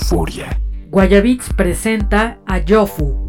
Euforia. Guayabits presenta a Yofu,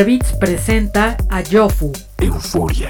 Guayabits presenta a Yofu. Euforia.